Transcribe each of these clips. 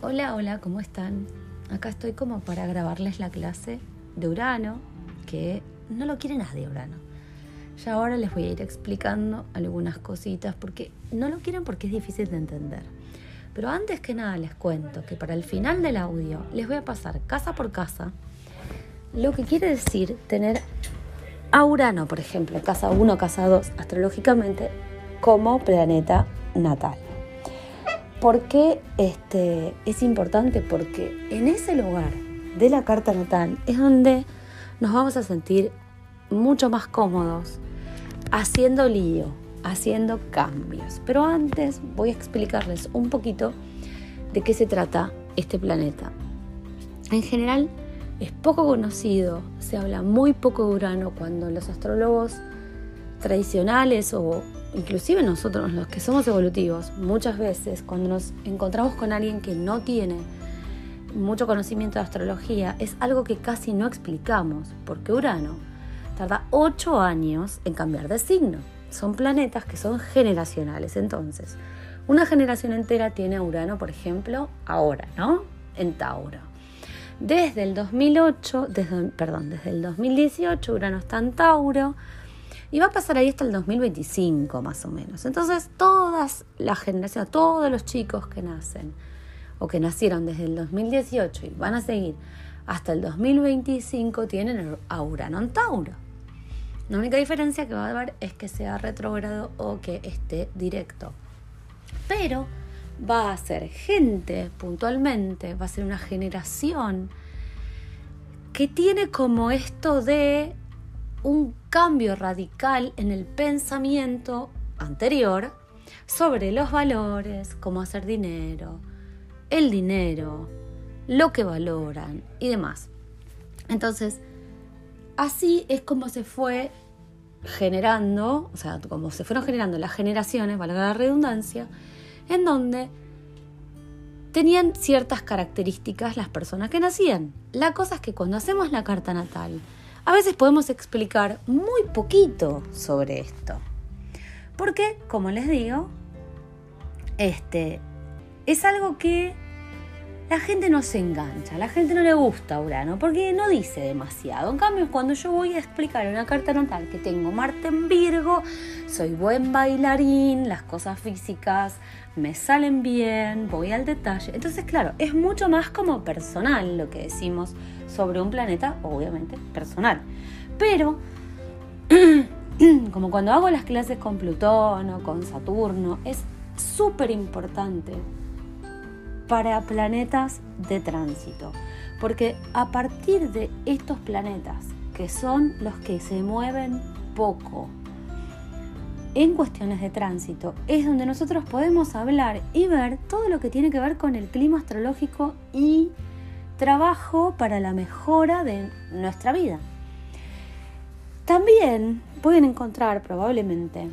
Hola, hola, ¿cómo están? Acá estoy como para grabarles la clase de Urano, que no lo quiere nadie Urano. Ya ahora les voy a ir explicando algunas cositas porque no lo quieren porque es difícil de entender. Pero antes que nada les cuento que para el final del audio les voy a pasar casa por casa lo que quiere decir tener a Urano, por ejemplo, casa 1, casa 2, astrológicamente, como planeta natal. ¿Por qué este, es importante? Porque en ese lugar de la carta natal es donde nos vamos a sentir mucho más cómodos haciendo lío, haciendo cambios. Pero antes voy a explicarles un poquito de qué se trata este planeta. En general es poco conocido, se habla muy poco de Urano cuando los astrólogos tradicionales o inclusive nosotros los que somos evolutivos, muchas veces cuando nos encontramos con alguien que no tiene mucho conocimiento de astrología, es algo que casi no explicamos, porque Urano tarda 8 años en cambiar de signo. Son planetas que son generacionales, entonces, una generación entera tiene a Urano, por ejemplo, ahora, ¿no? En Tauro. Desde el 2008, desde, perdón, desde el 2018 Urano está en Tauro, y va a pasar ahí hasta el 2025 más o menos. Entonces todas las generaciones, todos los chicos que nacen o que nacieron desde el 2018 y van a seguir hasta el 2025 tienen a Urano en Tauro. La única diferencia que va a haber es que sea retrógrado o que esté directo. Pero va a ser gente puntualmente, va a ser una generación que tiene como esto de un cambio radical en el pensamiento anterior sobre los valores, cómo hacer dinero, el dinero, lo que valoran y demás. Entonces, así es como se fue generando, o sea, como se fueron generando las generaciones, valga la redundancia, en donde tenían ciertas características las personas que nacían. La cosa es que cuando hacemos la carta natal, a veces podemos explicar muy poquito sobre esto. Porque, como les digo, este es algo que la gente no se engancha, a la gente no le gusta Urano, porque no dice demasiado. En cambio, cuando yo voy a explicar una carta natal que tengo Marte en Virgo, soy buen bailarín, las cosas físicas me salen bien, voy al detalle. Entonces, claro, es mucho más como personal lo que decimos sobre un planeta, obviamente personal. Pero, como cuando hago las clases con Plutón o con Saturno, es súper importante para planetas de tránsito. Porque a partir de estos planetas, que son los que se mueven poco, en cuestiones de tránsito es donde nosotros podemos hablar y ver todo lo que tiene que ver con el clima astrológico y trabajo para la mejora de nuestra vida. También pueden encontrar probablemente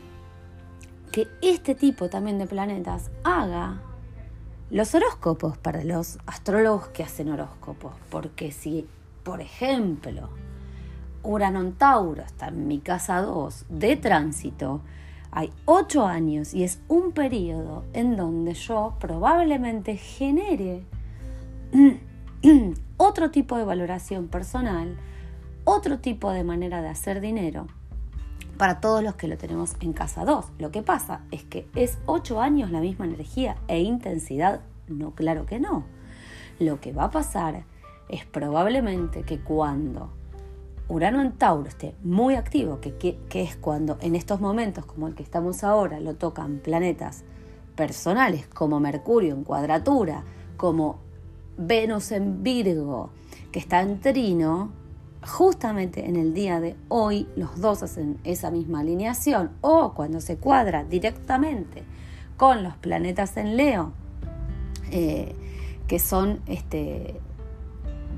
que este tipo también de planetas haga los horóscopos para los astrólogos que hacen horóscopos, porque si, por ejemplo, Urano Tauro está en mi casa 2 de tránsito, hay ocho años y es un periodo en donde yo probablemente genere otro tipo de valoración personal, otro tipo de manera de hacer dinero para todos los que lo tenemos en casa 2. Lo que pasa es que es ocho años la misma energía e intensidad. No, claro que no. Lo que va a pasar es probablemente que cuando Urano en Tauro esté muy activo, que, es cuando en estos momentos como el que estamos ahora lo tocan planetas personales como Mercurio en cuadratura, como Venus en Virgo, que está en Trino, justamente en el día de hoy los dos hacen esa misma alineación, o cuando se cuadra directamente con los planetas en Leo, eh, que son este,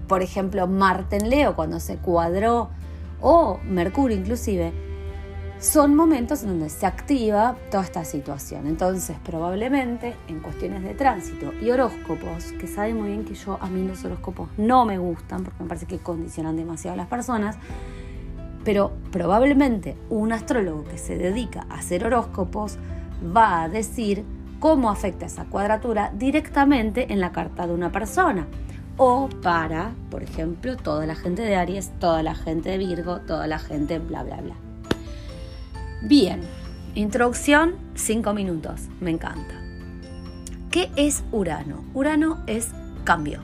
por ejemplo, Marte en Leo, cuando se cuadró, o Mercurio inclusive, son momentos en donde se activa toda esta situación. Entonces, probablemente en cuestiones de tránsito y horóscopos, que saben muy bien que yo a mí los horóscopos no me gustan porque me parece que condicionan demasiado a las personas, pero probablemente un astrólogo que se dedica a hacer horóscopos va a decir cómo afecta esa cuadratura directamente en la carta de una persona. O para, por ejemplo, toda la gente de Aries, toda la gente de Virgo, toda la gente bla, bla, bla. Bien, introducción, cinco minutos, me encanta. ¿Qué es Urano? Urano es cambio,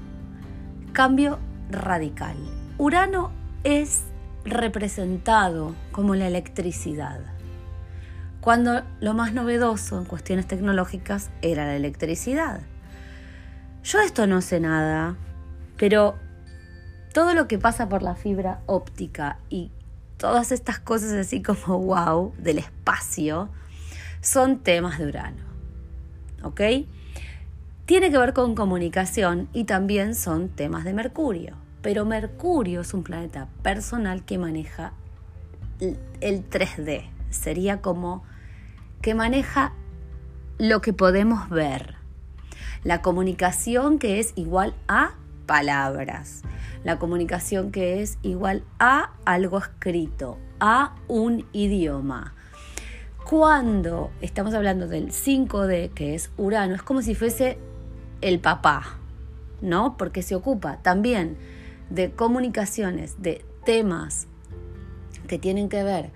cambio radical. Urano es representado como la electricidad, cuando lo más novedoso en cuestiones tecnológicas era la electricidad. Yo esto no sé nada, pero todo lo que pasa por la fibra óptica y todas estas cosas así como wow del espacio son temas de Urano. ¿Ok? Tiene que ver con comunicación y también son temas de Mercurio. Pero Mercurio es un planeta personal que maneja el 3D. Sería como que maneja lo que podemos ver. La comunicación que es igual a palabras. La comunicación que es igual a algo escrito, a un idioma. Cuando estamos hablando del 5D, que es Urano, es como si fuese el papá, ¿no? Porque se ocupa también de comunicaciones, de temas que tienen que ver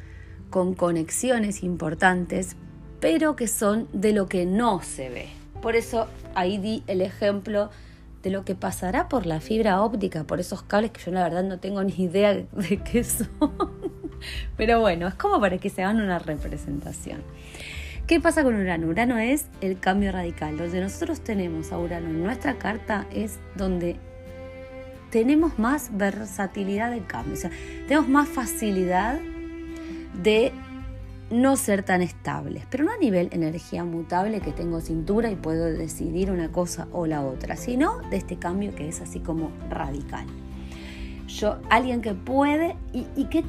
con conexiones importantes, pero que son de lo que no se ve. Por eso ahí di el ejemplo de lo que pasará por la fibra óptica, por esos cables que yo la verdad no tengo ni idea de qué son. Pero bueno, es como para que se hagan una representación. ¿Qué pasa con Urano? Urano es el cambio radical. Donde nosotros tenemos a Urano en nuestra carta es donde tenemos más versatilidad de cambio, o sea, tenemos más facilidad de no ser tan estables, pero no a nivel energía mutable que tengo cintura y puedo decidir una cosa o la otra, sino de este cambio que es así como radical. Yo, alguien que puede, ¿y, qué,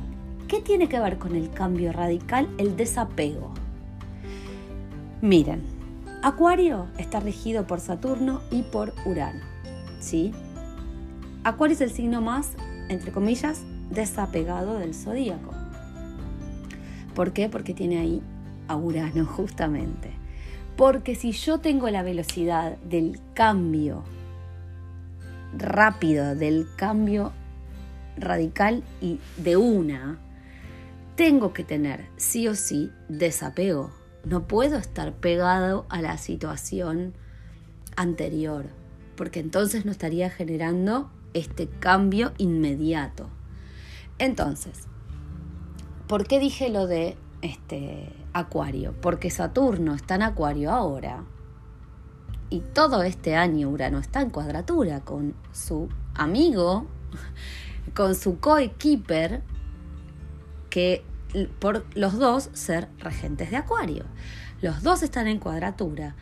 qué tiene que ver con el cambio radical? El desapego. Miren, Acuario está regido por Saturno y por Urano, ¿sí? Acuario es el signo más, entre comillas, desapegado del zodíaco. ¿Por qué? Porque tiene ahí a Urano justamente. Porque si yo tengo la velocidad del cambio rápido, del cambio radical y de una, tengo que tener sí o sí desapego. No puedo estar pegado a la situación anterior, porque entonces no estaría generando este cambio inmediato. Entonces, ¿Por qué dije lo de este Acuario? Porque Saturno está en Acuario ahora. Y todo este año Urano está en cuadratura con su amigo, con su coequiper, que por los dos ser regentes de Acuario. Los dos están en cuadratura.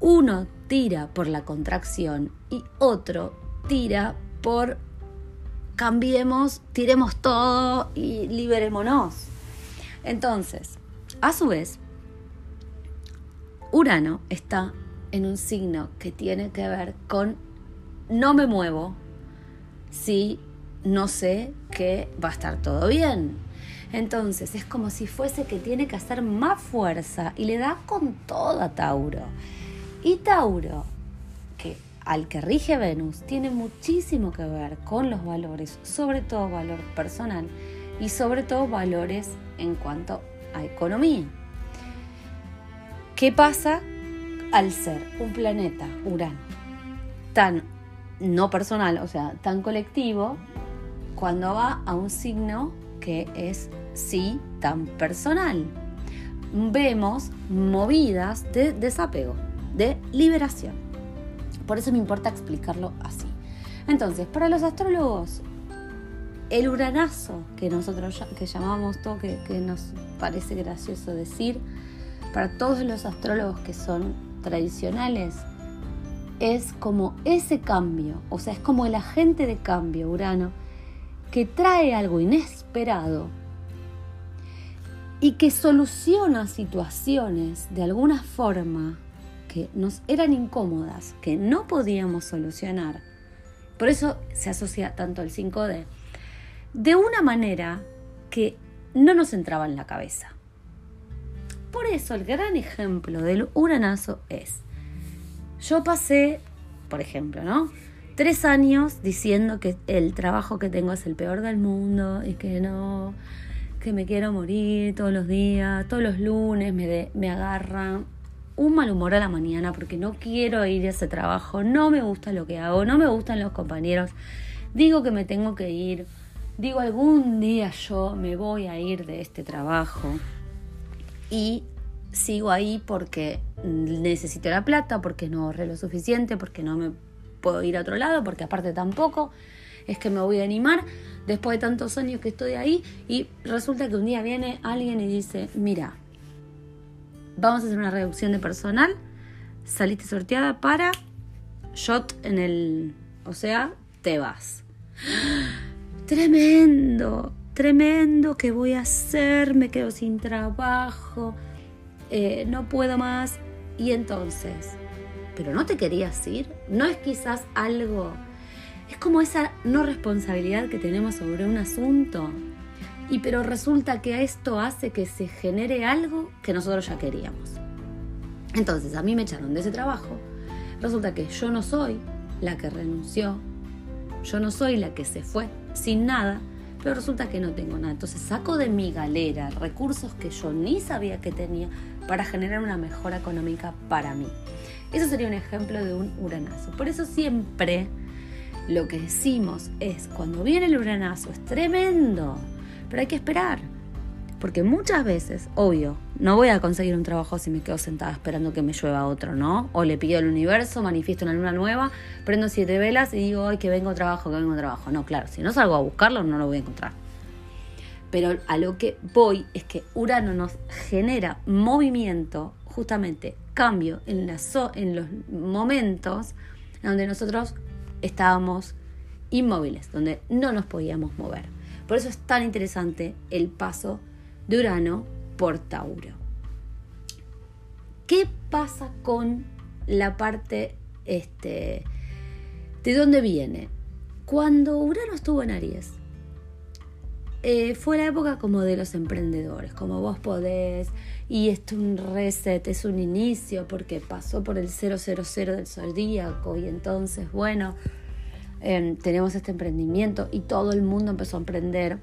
Uno tira por la contracción y otro tira por cambiemos, tiremos todo y liberémonos. Entonces, a su vez, Urano está en un signo que tiene que ver con no me muevo si no sé que va a estar todo bien. Entonces es como si fuese que tiene que hacer más fuerza y le da con todo a Tauro. Y Tauro, al que rige Venus, tiene muchísimo que ver con los valores, sobre todo valor personal y sobre todo valores en cuanto a economía. ¿Qué pasa al ser un planeta, Urano, tan no personal, o sea, tan colectivo, cuando va a un signo que es sí tan personal? Vemos movidas de desapego, de liberación. Por eso me importa explicarlo así. Entonces, para los astrólogos, el uranazo que nosotros que llamamos todo, que, que nos parece gracioso decir, para todos los astrólogos que son tradicionales, es como ese cambio, o sea, es como el agente de cambio, Urano, que trae algo inesperado y que soluciona situaciones de alguna forma que nos eran incómodas, que no podíamos solucionar. Por eso se asocia tanto el 5D de una manera que no nos entraba en la cabeza. Por eso el gran ejemplo del uranazo es Yo pasé, por ejemplo, ¿no? Tres años diciendo que el trabajo que tengo es el peor del mundo y que no, que me quiero morir todos los días, todos los lunes me, me agarra un mal humor a la mañana porque no quiero ir a ese trabajo, no me gusta lo que hago, no me gustan los compañeros, digo que me tengo que ir, digo algún día yo me voy a ir de este trabajo. Y sigo ahí porque necesito la plata, porque no ahorré lo suficiente, porque no me puedo ir a otro lado, porque aparte tampoco es que me voy a animar después de tantos años que estoy ahí. Y resulta que un día viene alguien y dice, mira, vamos a hacer una reducción de personal, saliste sorteada para shot en el, o sea, te vas. Tremendo, tremendo, ¿qué voy a hacer? Me quedo sin trabajo, eh, no puedo más. Y entonces, ¿pero no te querías ir? ¿No es quizás algo es como esa no responsabilidad que tenemos sobre un asunto. Y pero resulta que esto hace que se genere algo que nosotros ya queríamos. Entonces a mí me echaron de ese trabajo. Resulta que yo no soy la que renunció. Yo no soy la que se fue sin nada. Pero resulta que no tengo nada. Entonces saco de mi galera recursos que yo ni sabía que tenía para generar una mejora económica para mí. Eso sería un ejemplo de un uranazo. Por eso siempre lo que decimos es, cuando viene el uranazo es tremendo, pero hay que esperar. Porque muchas veces, obvio, no voy a conseguir un trabajo si me quedo sentada esperando que me llueva otro, ¿no? O le pido al universo, manifiesto una luna nueva, prendo siete velas y digo, ay, que vengo trabajo, que vengo trabajo. No, claro, si no salgo a buscarlo, no lo voy a encontrar. Pero a lo que voy es que Urano nos genera movimiento, justamente cambio en, la en los momentos donde nosotros estábamos inmóviles, donde no nos podíamos mover. Por eso es tan interesante el paso de Urano por Tauro. ¿Qué pasa con la parte este, de dónde viene? Cuando Urano estuvo en Aries, eh, fue la época como de los emprendedores, como vos podés, y esto es un reset, es un inicio, porque pasó por el 000 del zodíaco, y entonces, bueno, em, tenemos este emprendimiento, y todo el mundo empezó a emprender,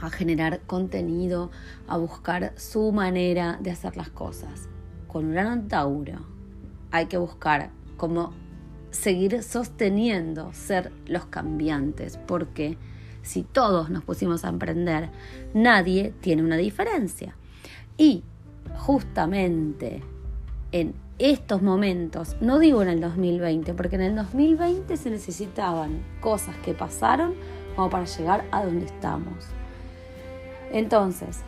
a generar contenido, a buscar su manera de hacer las cosas. Con Urano en Tauro hay que buscar cómo seguir sosteniendo ser los cambiantes, porque si todos nos pusimos a emprender, nadie tiene una diferencia. Y justamente en estos momentos, no digo en el 2020, porque en el 2020 se necesitaban cosas que pasaron como para llegar a donde estamos. Entonces,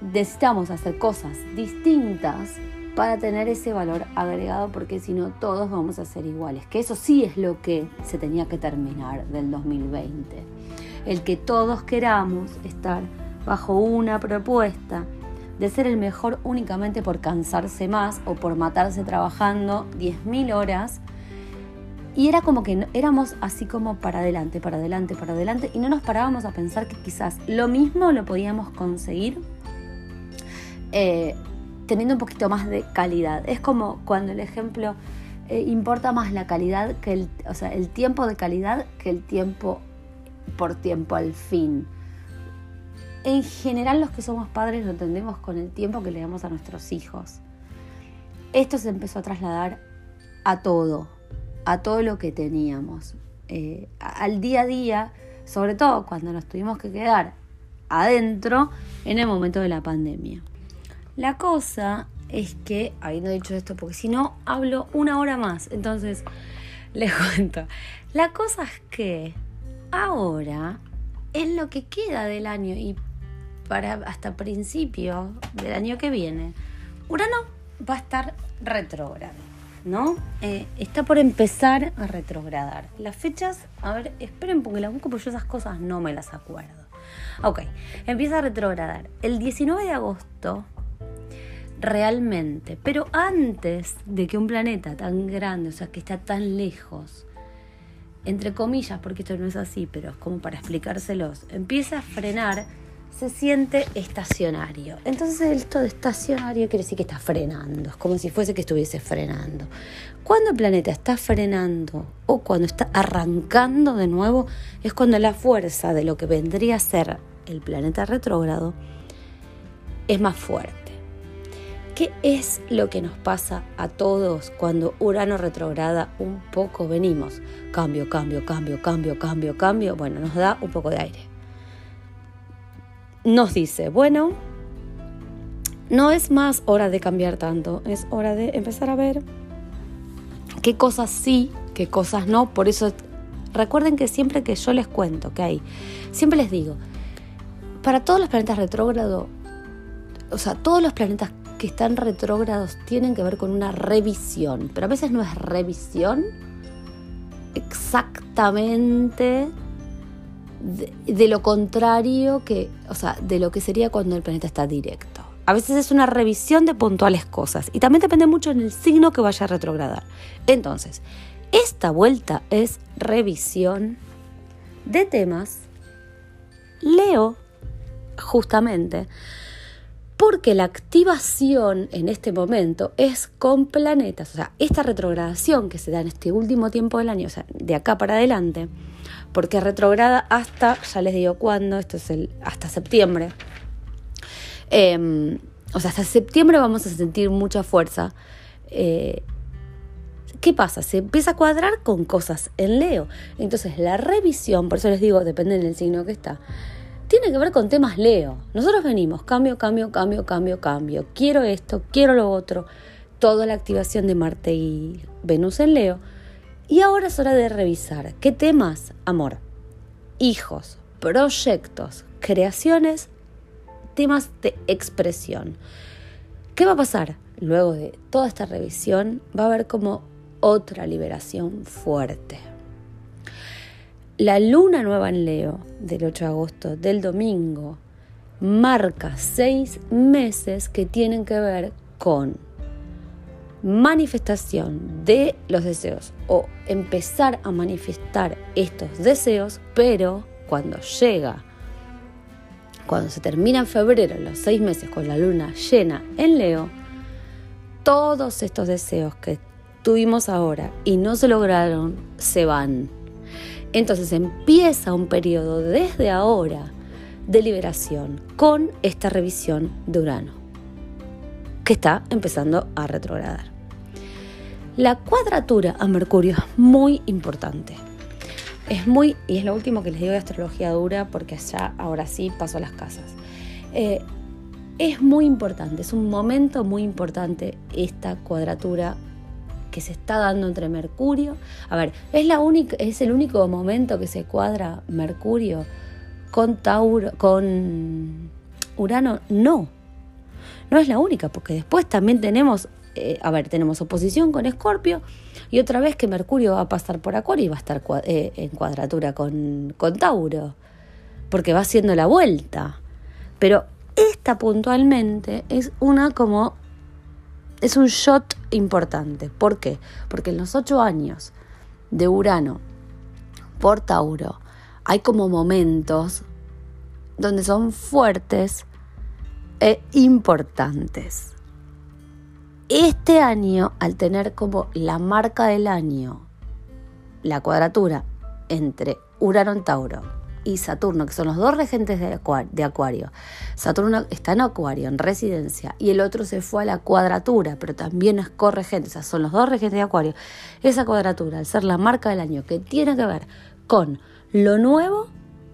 necesitamos hacer cosas distintas para tener ese valor agregado, porque si no todos vamos a ser iguales, que eso sí es lo que se tenía que terminar del 2020 el que todos queramos estar bajo una propuesta de ser el mejor únicamente por cansarse más o por matarse trabajando 10.000 horas. Y era como que éramos así como para adelante, para adelante, para adelante, y no nos parábamos a pensar que quizás lo mismo lo podíamos conseguir eh, teniendo un poquito más de calidad. Es como cuando el ejemplo eh, importa más la calidad que el, o sea, el tiempo de calidad que el tiempo por tiempo al fin. En general los que somos padres lo entendemos con el tiempo que le damos a nuestros hijos. Esto se empezó a trasladar a todo, a todo lo que teníamos, eh, al día a día, sobre todo cuando nos tuvimos que quedar adentro en el momento de la pandemia. La cosa es que, habiendo dicho esto, porque si no hablo una hora más, entonces les cuento. La cosa es que ahora, en lo que queda del año y para hasta principio del año que viene, Urano va a estar retrógrado, ¿no? Eh, está por empezar a retrogradar. Las fechas, a ver, esperen porque las busco porque yo esas cosas no me las acuerdo. Ok, empieza a retrogradar el 19 de agosto realmente, pero antes de que un planeta tan grande, o sea, que está tan lejos, entre comillas, porque esto no es así, pero es como para explicárselos, empieza a frenar se siente estacionario. Entonces esto de estacionario quiere decir que está frenando, es como si fuese que estuviese frenando. Cuando el planeta está frenando o cuando está arrancando de nuevo, es cuando la fuerza de lo que vendría a ser el planeta retrógrado es más fuerte. ¿Qué es lo que nos pasa a todos cuando Urano retrograda un poco venimos? Cambio, cambio, cambio, cambio, cambio, cambio. Bueno, nos da un poco de aire nos dice, bueno, no es más hora de cambiar tanto, es hora de empezar a ver qué cosas sí, qué cosas no. Por eso recuerden que siempre que yo les cuento que hay, siempre les digo, para todos los planetas retrógrados, o sea, todos los planetas que están retrógrados tienen que ver con una revisión, pero a veces no es revisión exactamente de, lo contrario que, o sea, de lo que sería cuando el planeta está directo. A veces es una revisión de puntuales cosas y también depende mucho en el signo que vaya a retrogradar. Entonces, esta vuelta es revisión de temas. Leo, justamente, porque la activación en este momento es con planetas. O sea, esta retrogradación que se da en este último tiempo del año, o sea, de acá para adelante, porque retrograda hasta, ya les digo cuándo, esto es el, hasta septiembre. Em, o sea, hasta septiembre vamos a sentir mucha fuerza. Eh, ¿Qué pasa? Se empieza a cuadrar con cosas en Leo. Entonces la revisión, por eso les digo, depende del signo que está, tiene que ver con temas Leo. Nosotros venimos, cambio, cambio, cambio, cambio, cambio. Quiero esto, quiero lo otro. Toda la activación de Marte y Venus en Leo y ahora es hora de revisar qué temas, amor, hijos, proyectos, creaciones, temas de expresión. ¿Qué va a pasar? Luego de toda esta revisión va a haber como otra liberación fuerte. La luna nueva en Leo del 8 de agosto, del domingo, marca seis meses que tienen que ver con manifestación de los deseos o empezar a manifestar estos deseos, pero cuando llega, cuando se termina en febrero, los seis meses con la luna llena en Leo, todos estos deseos que tuvimos ahora y no se lograron, se van. Entonces empieza un periodo desde ahora de liberación con esta revisión de Urano que está empezando a retrogradar. La cuadratura a Mercurio es muy importante. Es muy, y es lo último que les digo de astrología dura, porque ya ahora sí paso a las casas. Eh, es muy importante, es un momento muy importante esta cuadratura que se está dando entre Mercurio. A ver, es, la única, es el único momento que se cuadra Mercurio con Tauro, con Urano. No, no es la única, porque después también tenemos, eh, a ver, tenemos oposición con Escorpio y otra vez que Mercurio va a pasar por Acuario y va a estar eh, en cuadratura con, con Tauro, porque va haciendo la vuelta. Pero esta puntualmente es una como es un shot importante. ¿Por qué? Porque en los ocho años de Urano por Tauro hay como momentos donde son fuertes e importantes. Este año, al tener como la marca del año, la cuadratura entre Urano en Tauro y Saturno, que son los dos regentes de Acuario, Saturno está en Acuario, en residencia, y el otro se fue a la cuadratura, pero también es corregente, o sea, son los dos regentes de Acuario. Esa cuadratura, al ser la marca del año, que tiene que ver con lo nuevo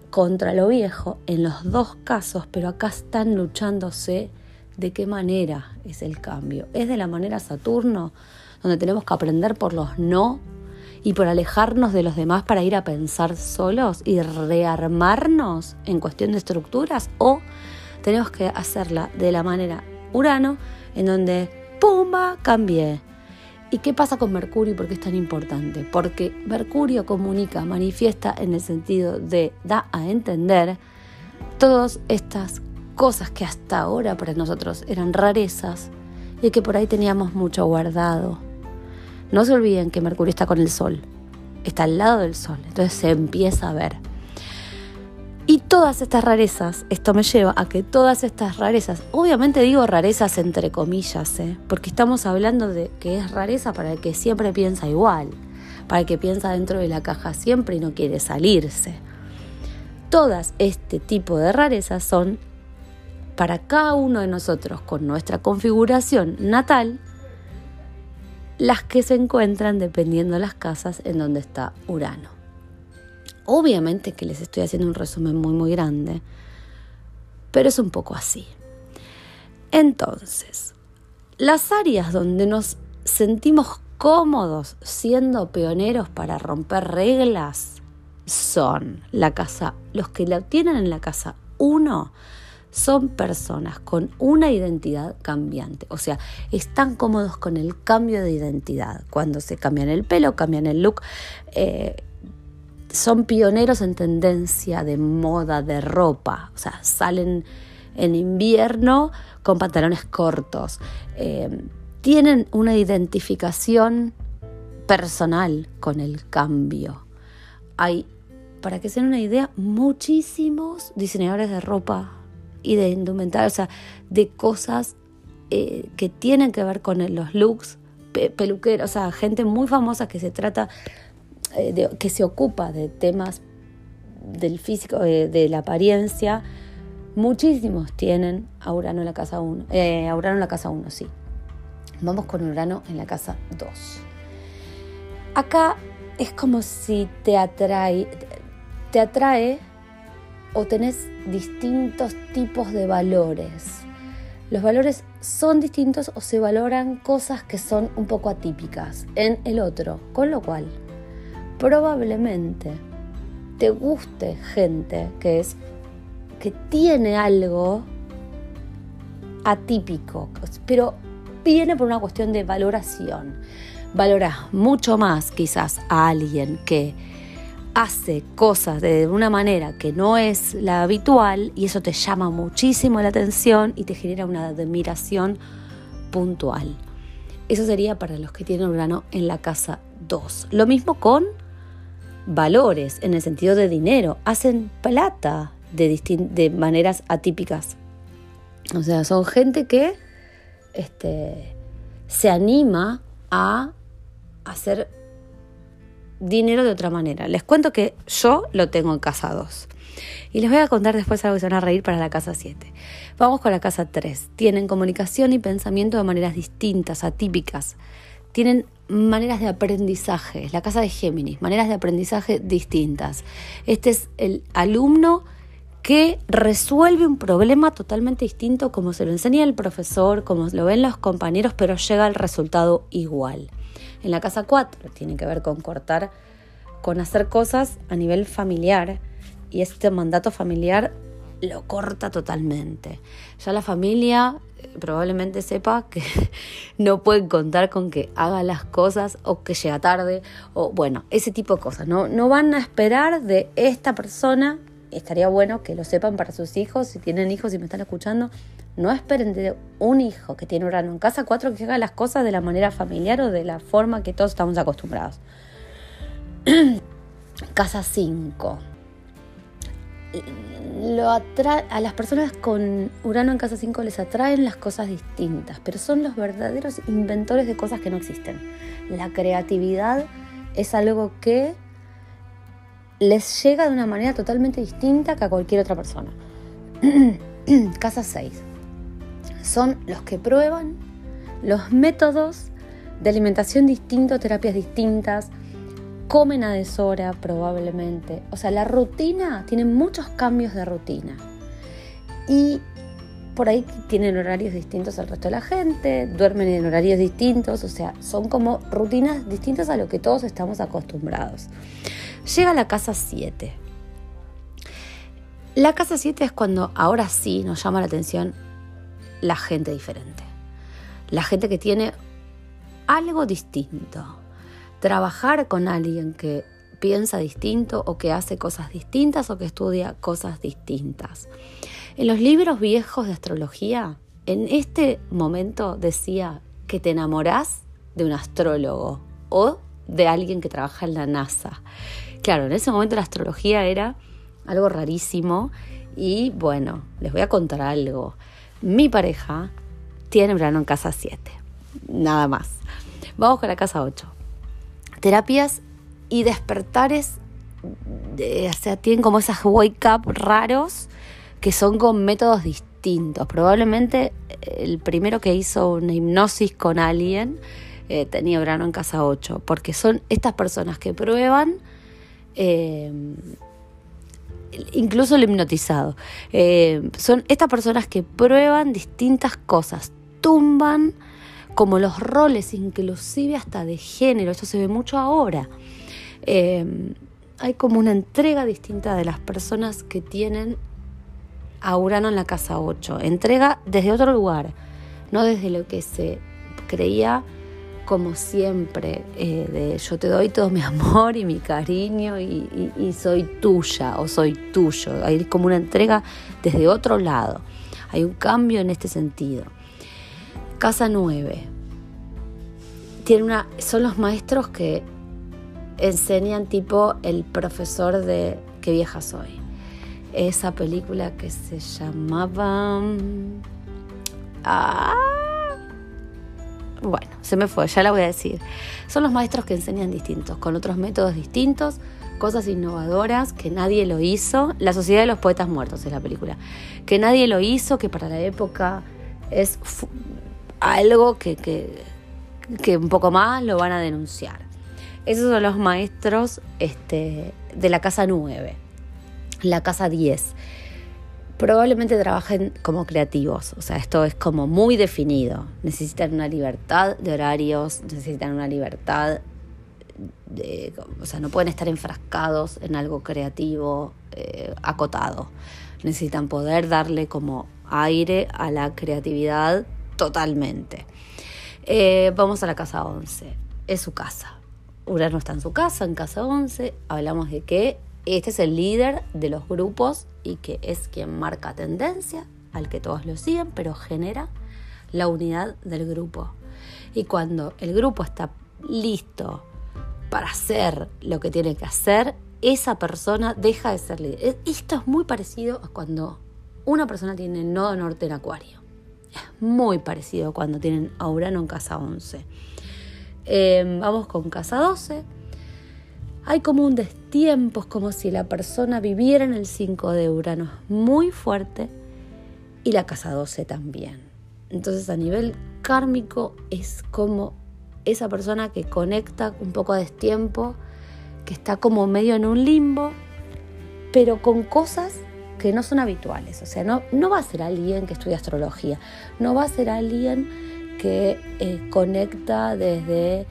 contra lo viejo en los dos casos, pero acá están luchándose de qué manera es el cambio. Es de la manera Saturno, donde tenemos que aprender por los no y por alejarnos de los demás para ir a pensar solos y rearmarnos en cuestión de estructuras, o tenemos que hacerla de la manera Urano, en donde ¡pumba! cambié ¿Y qué pasa con Mercurio y por qué es tan importante? Porque Mercurio comunica, manifiesta en el sentido de da a entender todas estas cosas que hasta ahora para nosotros eran rarezas y que por ahí teníamos mucho guardado. No se olviden que Mercurio está con el Sol, está al lado del Sol, entonces se empieza a ver. Y todas estas rarezas, esto me lleva a que todas estas rarezas, obviamente digo rarezas entre comillas, ¿eh? porque estamos hablando de que es rareza para el que siempre piensa igual, para el que piensa dentro de la caja siempre y no quiere salirse. Todas este tipo de rarezas son para cada uno de nosotros con nuestra configuración natal las que se encuentran dependiendo de las casas en donde está Urano. Obviamente que les estoy haciendo un resumen muy muy grande, pero es un poco así. Entonces, las áreas donde nos sentimos cómodos siendo pioneros para romper reglas son la casa, los que la tienen en la casa 1 son personas con una identidad cambiante, o sea, están cómodos con el cambio de identidad, cuando se cambian el pelo, cambian el look, eh, son pioneros en tendencia de moda, de ropa. O sea, salen en invierno con pantalones cortos. Eh, tienen una identificación personal con el cambio. Hay, para que se den una idea, muchísimos diseñadores de ropa y de indumentaria, o sea, de cosas eh, que tienen que ver con los looks, peluqueros, o sea, gente muy famosa que se trata eh, que se ocupa de temas del físico, eh, de, la apariencia, muchísimos tienen a Urano en la casa 1. Eh, Urano en la casa 1, sí. Vamos con Urano en la casa 2. Acá es como si te atrae, te atrae o tenés distintos tipos de valores. Los valores son distintos o se valoran cosas que son un poco atípicas en el otro, con lo cual probablemente te guste gente que es que tiene algo atípico, pero viene por una cuestión de valoración. Valoras mucho más quizás a alguien que hace cosas de una manera que no es la habitual y eso te llama muchísimo la atención y te genera una admiración puntual. Eso sería para los que tienen Urano en la casa 2. Lo mismo con valores en el sentido de dinero, hacen plata de, de maneras atípicas. O sea, son gente que este, se anima a hacer dinero de otra manera. Les cuento que yo lo tengo en casa 2. Y les voy a contar después algo que se van a reír para la casa 7. Vamos con la casa 3. Tienen comunicación y pensamiento de maneras distintas, atípicas. Tienen maneras de aprendizaje, la casa de Géminis, maneras de aprendizaje distintas. Este es el alumno que resuelve un problema totalmente distinto como se lo enseña el profesor, como lo ven los compañeros, pero llega al resultado igual. En la casa 4 tiene que ver con cortar, con hacer cosas a nivel familiar y este mandato familiar lo corta totalmente. Ya la familia probablemente sepa que no pueden contar con que haga las cosas o que llega tarde o bueno, ese tipo de cosas. No, no van a esperar de esta persona, estaría bueno que lo sepan para sus hijos, si tienen hijos y me están escuchando, no esperen de un hijo que tiene Urano en casa 4 que haga las cosas de la manera familiar o de la forma que todos estamos acostumbrados. casa 5 lo a las personas con Urano en casa 5 les atraen las cosas distintas, pero son los verdaderos inventores de cosas que no existen. La creatividad es algo que les llega de una manera totalmente distinta que a cualquier otra persona. casa 6. Son los que prueban los métodos de alimentación distintos, terapias distintas, comen a deshora probablemente. O sea, la rutina, tiene muchos cambios de rutina. Y por ahí tienen horarios distintos al resto de la gente, duermen en horarios distintos, o sea, son como rutinas distintas a lo que todos estamos acostumbrados. Llega la casa 7. La casa 7 es cuando ahora sí nos llama la atención la gente diferente. La gente que tiene algo distinto trabajar con alguien que piensa distinto o que hace cosas distintas o que estudia cosas distintas. En los libros viejos de astrología, en este momento decía que te enamorás de un astrólogo o de alguien que trabaja en la NASA. Claro, en ese momento la astrología era algo rarísimo. Y bueno, les voy a contar algo. Mi pareja tiene Urano en casa 7. Nada más. Vamos con la casa 8. Terapias y despertares, o sea, tienen como esas wake up raros que son con métodos distintos. Probablemente el primero que hizo una hipnosis con alguien eh, tenía Urano en casa 8, porque son estas personas que prueban, eh, incluso el hipnotizado, eh, son estas personas que prueban distintas cosas, tumban como los roles, inclusive hasta de género, esto se ve mucho ahora. hay como una entrega distinta de las personas que tienen a Urano en la casa 8, entrega desde otro lugar, no desde lo que se creía como siempre, eh, de yo te doy todo mi amor y mi cariño y, soy tuya o soy tuyo. Hay como una entrega desde otro lado. Hay un cambio en este sentido. Casa 9. Tiene una, son los maestros que enseñan tipo el profesor de Qué vieja soy. Esa película que se llamaba... Ah, bueno, se me fue, ya la voy a decir. Son los maestros que enseñan distintos, con otros métodos distintos, cosas innovadoras que nadie lo hizo. La Sociedad de los Poetas Muertos es la película. Que nadie lo hizo, que para la época es algo que, que, un poco más lo van a denunciar. Esos son los maestros este, de la casa 9, la casa 10 probablemente trabajen como creativos, o sea, esto es como muy definido. Necesitan una libertad de horarios, necesitan una libertad de, o sea, no pueden estar enfrascados en algo creativo eh, acotado. Necesitan poder darle como aire a la creatividad totalmente. Eh, vamos a la casa 11, es su casa. Urano está en su casa, en casa 11, hablamos de que este es el líder de los grupos y que es quien marca tendencia, al que todos lo siguen, pero genera la unidad del grupo. Y cuando el grupo está listo para hacer lo que tiene que hacer, esa persona deja de ser líder. E, esto es muy parecido a cuando una persona tiene nodo norte en acuario. Es muy parecido cuando tienen a Urano en casa 11. Em, vamos con casa 12 hay como un destiempo, es como si la persona viviera en el 5 de Urano, muy fuerte, y la casa 12 también. Entonces a nivel kármico es como esa persona que conecta un poco a destiempo, que está como medio en un limbo, pero con cosas que no son habituales. O sea, no, no va a ser alguien que estudia astrología, no va a ser alguien que eh, conecta desde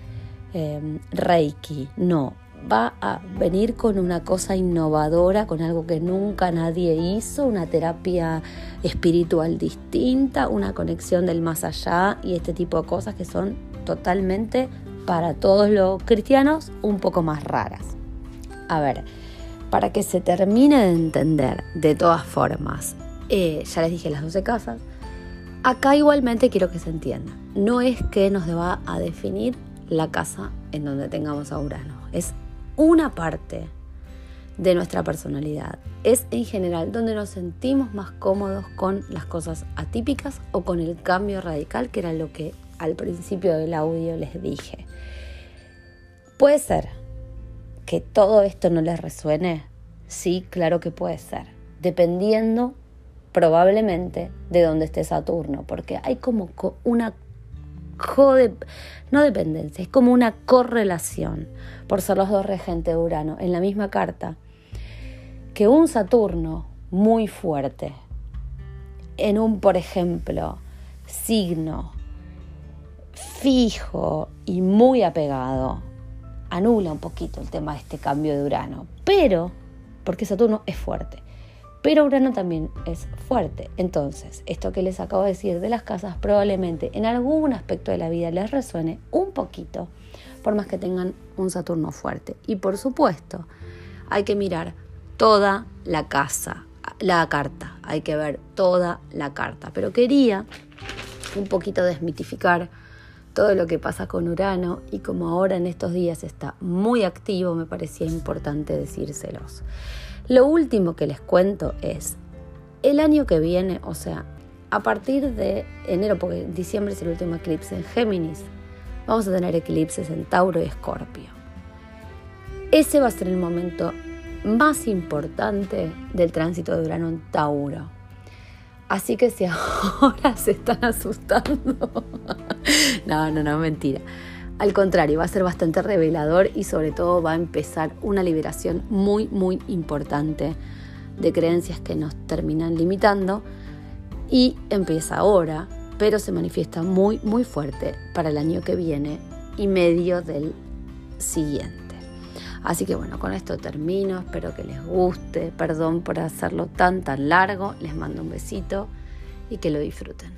eh, Reiki, no, va a venir con una cosa innovadora, con algo que nunca nadie hizo, una terapia espiritual distinta, una conexión del más allá y este tipo de cosas que son totalmente para todos los cristianos un poco más raras. A ver, para que se termine de entender de todas formas, eh, ya les dije las 12 casas, acá igualmente quiero que se entienda, no es que nos va a definir la casa en donde tengamos a Urano, es una parte de nuestra personalidad. Es en general donde nos sentimos más cómodos con las cosas atípicas o con el cambio radical, que era lo que al principio del audio les dije. Puede ser que todo esto no les resuene. Sí, claro que puede ser. Dependiendo probablemente de dónde esté Saturno, porque hay como una no dependencia, es como una correlación por ser los dos regentes de Urano en la misma carta, que un Saturno muy fuerte en un, por ejemplo, signo fijo y muy apegado, anula un poquito el tema de este cambio de Urano, pero porque Saturno es fuerte. Pero Urano también es fuerte. Entonces, esto que les acabo de decir de las casas probablemente en algún aspecto de la vida les resuene un poquito, por más que tengan un Saturno fuerte. Y por supuesto, hay que mirar toda la casa, la carta, hay que ver toda la carta. Pero quería un poquito desmitificar todo lo que pasa con Urano y como ahora en estos días está muy activo, me parecía importante decírselos. Lo último que les cuento es, el año que viene, o sea, a partir de enero, porque diciembre es el último eclipse en Géminis, vamos a tener eclipses en Tauro y Escorpio. Ese va a ser el momento más importante del tránsito de Urano en Tauro. Así que si ahora se están asustando, no, no, no, mentira. Al contrario, va a ser bastante revelador y sobre todo va a empezar una liberación muy, muy importante de creencias que nos terminan limitando y empieza ahora, pero se manifiesta muy, muy fuerte para el año que viene y medio del siguiente. Así que bueno, con esto termino, espero que les guste, perdón por hacerlo tan tan largo, les mando un besito y que lo disfruten.